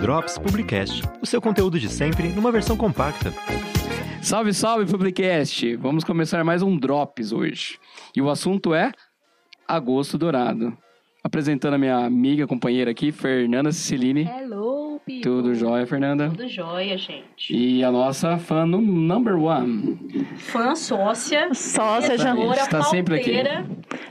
Drops Publicast, o seu conteúdo de sempre numa versão compacta. Salve, salve, Publicast! Vamos começar mais um Drops hoje. E o assunto é Agosto Dourado. Apresentando a minha amiga, companheira aqui, Fernanda Ciciline. Hello, people. Tudo jóia, Fernanda? Tudo jóia, gente. E a nossa fã no number one. Fã sócia. Sócia já, Está sempre aqui.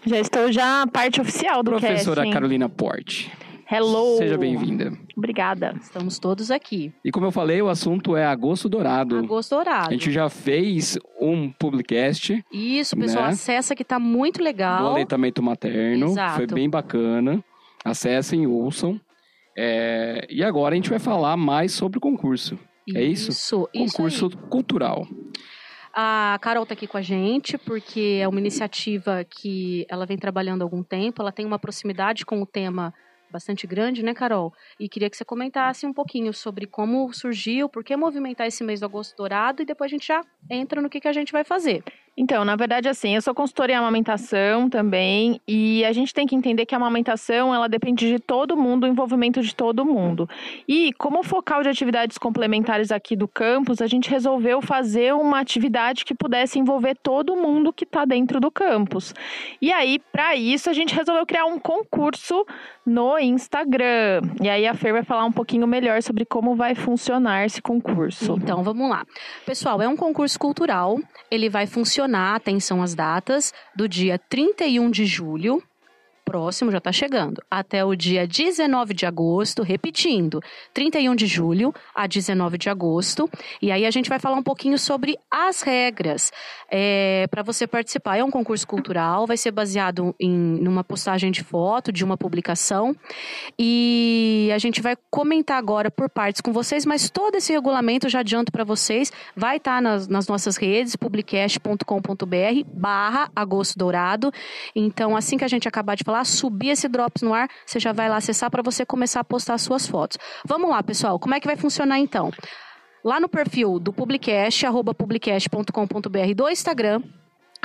Já estou já a parte oficial do Professora casting. Carolina Porte. Hello. Seja bem-vinda. Obrigada. Estamos todos aqui. E como eu falei, o assunto é Agosto Dourado. Agosto Dourado. A gente já fez um publicast Isso, pessoal, Né? acessa que tá muito do legal. aleitamento materno. Exato. Foi bem bacana. Acessem, ouçam. É, E agora a gente vai falar mais sobre o concurso. É isso? Isso, isso concurso aí. cultural. A Carol tá aqui com a gente porque é uma iniciativa que ela vem trabalhando há algum tempo. Ela tem uma proximidade com o tema bastante grande, né, Carol? E queria que você comentasse um pouquinho sobre como surgiu, por que movimentar esse mês do Agosto Dourado e depois a gente já entra no que, que a gente vai fazer. Então, na verdade, assim, eu sou consultora em amamentação também, e a gente tem que entender que a amamentação, ela depende de todo mundo, o envolvimento de todo mundo. E como focal de atividades complementares aqui do campus, a gente resolveu fazer uma atividade que pudesse envolver todo mundo que está dentro do campus. E aí, para isso, a gente resolveu criar um concurso no Instagram. E aí a Fer vai falar um pouquinho melhor sobre como vai funcionar esse concurso. Então, vamos lá. Pessoal, é um concurso cultural. Ele vai funcionar, atenção às datas, do dia 31 de julho, próximo, já está chegando, até o dia 19 de agosto, repetindo, 31 de julho a 19 de agosto. E aí a gente vai falar um pouquinho sobre as regras para você participar. É um concurso cultural, vai ser baseado em numa postagem de foto, de uma publicação. E a gente vai comentar agora por partes com vocês, mas todo esse regulamento, já adianto para vocês, vai estar nas, nas nossas redes, publicast.com.br barra agosto dourado. Então, assim que a gente acabar de falar, subir esse Drops no ar, você já vai lá acessar para você começar a postar suas fotos. Vamos lá, pessoal, como é que vai funcionar então? Lá no perfil do Publicast, arroba publicast.com.br do Instagram,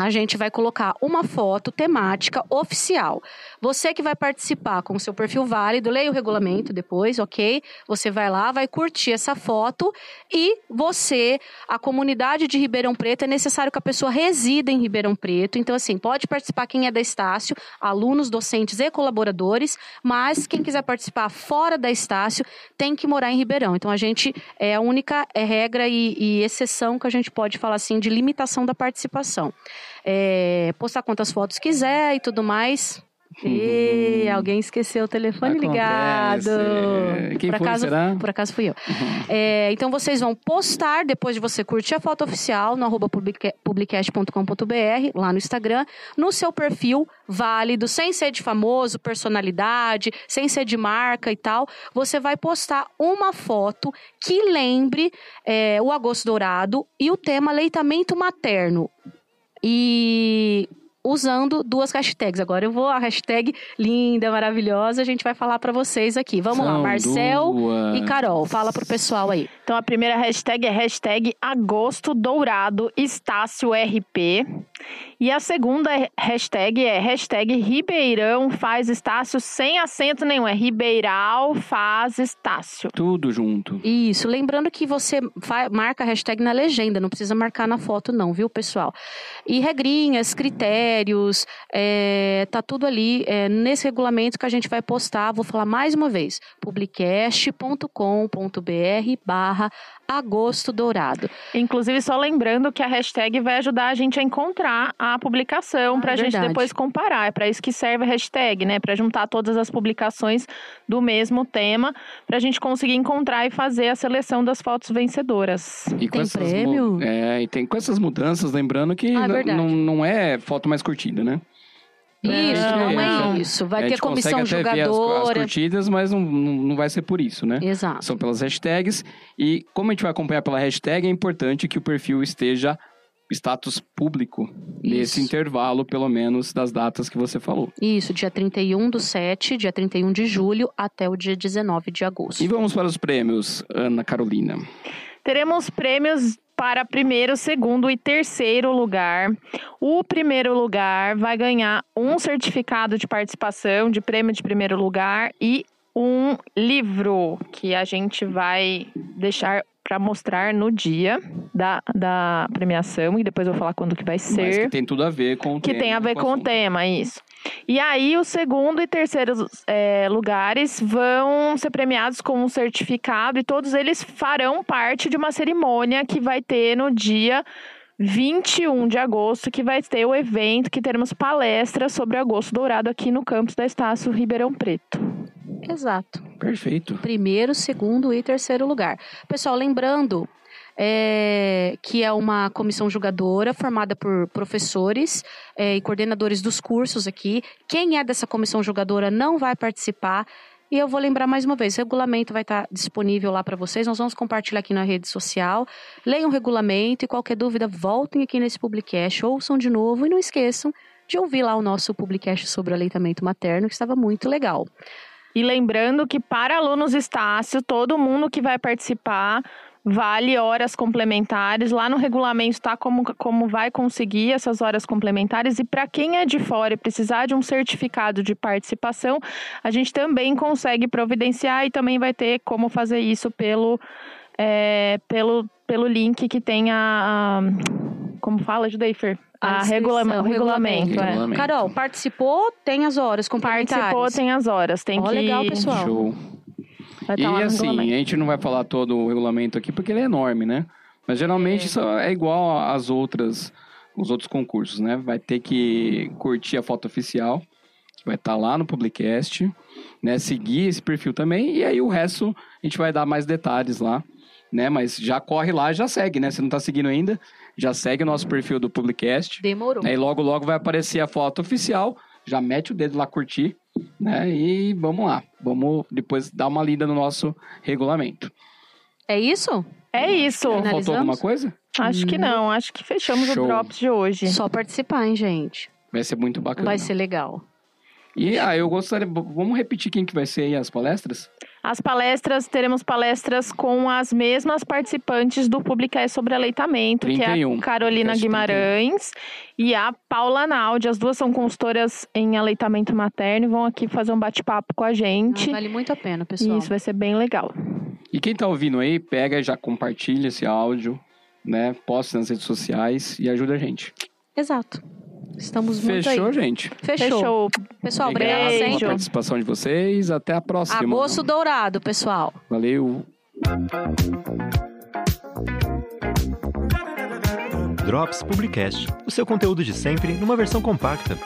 a gente vai colocar uma foto temática oficial. Você que vai participar com o seu perfil válido, leia o regulamento depois, ok? Você vai lá, vai curtir essa foto e você, a comunidade de Ribeirão Preto, é necessário que a pessoa resida em Ribeirão Preto. Então, assim, pode participar quem é da Estácio, alunos, docentes e colaboradores, mas quem quiser participar fora da Estácio tem que morar em Ribeirão. Então, a gente é a única é, regra e, e exceção que a gente pode falar assim de limitação da participação. É, postar quantas fotos quiser e tudo mais. E alguém esqueceu o telefone Acontece. ligado. Quem por foi, acaso, será? Por acaso fui eu. É, então vocês vão postar, depois de você curtir a foto oficial, no arroba publica- publicast.com.br, lá no Instagram, no seu perfil válido, sem ser de famoso, personalidade, sem ser de marca e tal, você vai postar uma foto que lembre é, o Agosto Dourado e o tema leitamento materno. E usando duas hashtags. Agora eu vou a hashtag linda, maravilhosa, a gente vai falar pra vocês aqui. Vamos lá, São Marcel duas. e Carol, fala pro pessoal aí. Então a primeira hashtag é hashtag Agosto Dourado Estácio RP. E a segunda hashtag é hashtag Ribeirão faz Estácio sem acento nenhum. É Ribeiral faz Estácio. Tudo junto. Isso, lembrando que você marca a hashtag na legenda, não precisa marcar na foto não, viu, pessoal? E regrinhas, critérios, é, tá tudo ali é, nesse regulamento que a gente vai postar, vou falar mais uma vez, publicast.com.br barra agosto dourado. Inclusive, só lembrando que a hashtag vai ajudar a gente a encontrar a publicação Ah, para a gente verdade. depois comparar. É para isso que serve a hashtag, né? Para juntar todas as publicações do mesmo tema, para a gente conseguir encontrar e fazer a seleção das fotos vencedoras. E com Tem essas prêmio? É, e tem com essas mudanças, lembrando que Ah, é não, não é foto mais curtida, né? Isso, não, não. é isso. Vai a ter comissão ver as, as curtidas, mas não, não, vai ser por isso, né? Exato. São pelas hashtags. E como a gente vai acompanhar pela hashtag, é importante que o perfil esteja status público nesse Isso. intervalo, pelo menos, das datas que você falou. Isso, dia 31 do 7, dia 31 de julho, até o dia 19 de agosto. E vamos para os prêmios, Ana Carolina. Teremos prêmios para primeiro, segundo e terceiro lugar. O primeiro lugar vai ganhar um certificado de participação, de prêmio de primeiro lugar e um livro que a gente vai deixar para mostrar no dia da, da premiação e depois eu vou falar quando que vai Mas ser. que tem tudo a ver com o Que tema, tem a ver com o assunto. tema, isso. E aí, o segundo e terceiro é, lugares vão ser premiados com um certificado e todos eles farão parte de uma cerimônia que vai ter no dia 21 de agosto, que vai ter o evento, que teremos palestras sobre agosto dourado aqui no campus da Estácio Ribeirão Preto. Exato. Perfeito. Primeiro, segundo e terceiro lugar. Pessoal, lembrando é, que é uma comissão julgadora formada por professores é, e coordenadores dos cursos aqui. Quem é dessa comissão julgadora não vai participar. E eu vou lembrar mais uma vez, o regulamento vai estar disponível lá para vocês. Nós vamos compartilhar aqui na rede social. Leiam o regulamento e qualquer dúvida, voltem aqui nesse Publicast, ouçam de novo e não esqueçam de ouvir lá o nosso Publicast sobre aleitamento materno, que estava muito legal. E lembrando que para alunos Estácio, todo mundo que vai participar vale horas complementares. Lá no regulamento está como, como vai conseguir essas horas complementares. E para quem é de fora e precisar de um certificado de participação, a gente também consegue providenciar e também vai ter como fazer isso pelo, é, pelo, pelo link que tem a. a- como fala, ajuda aí, Fer. A inscrição, regula o regulamento. é. Regulamento. Carol, participou, tem as horas complementares. Participou, tem as horas. Tem Ó, que. legal, pessoal. Show. Vai E tá assim, a gente não vai falar todo o regulamento aqui porque ele é enorme, né? Mas geralmente isso é igual às outras, os outros concursos, né? Vai ter que curtir a foto oficial, que vai estar lá no Publicast, né? Seguir esse perfil também, e aí o resto a gente vai dar mais detalhes lá, né? Mas já corre lá, já segue, né? Se não tá seguindo ainda, já segue o nosso perfil do Publicast. Demorou. Aí logo, logo vai aparecer a foto oficial. Já mete o dedo lá curtir, né? E vamos lá. Vamos depois dar uma lida no nosso regulamento. É isso? É isso. Faltou alguma coisa? Acho que não. Acho que fechamos Show. o Drops de hoje. Só participar, hein, gente? Vai ser muito bacana. Vai ser legal. E ah, eu gostaria. Vamos repetir quem que vai ser aí as palestras? As palestras, teremos palestras com as mesmas participantes do Publicast sobre aleitamento, que é 31. a Carolina Guimarães e a Paula Naldi. As duas são consultoras em aleitamento materno e vão aqui fazer um bate-papo com a gente. Ah, vale muito a pena, pessoal. isso vai ser bem legal. E quem tá ouvindo aí, pega e já compartilha esse áudio, né? Posta nas redes sociais e ajuda a gente. Exato. Estamos muito Fechou, aí. gente? Fechou. Fechou. Pessoal, Obrigado pela participação de vocês. Até a próxima. Agosto dourado, pessoal. Valeu. Drops Publicast, o seu conteúdo de sempre numa versão compacta.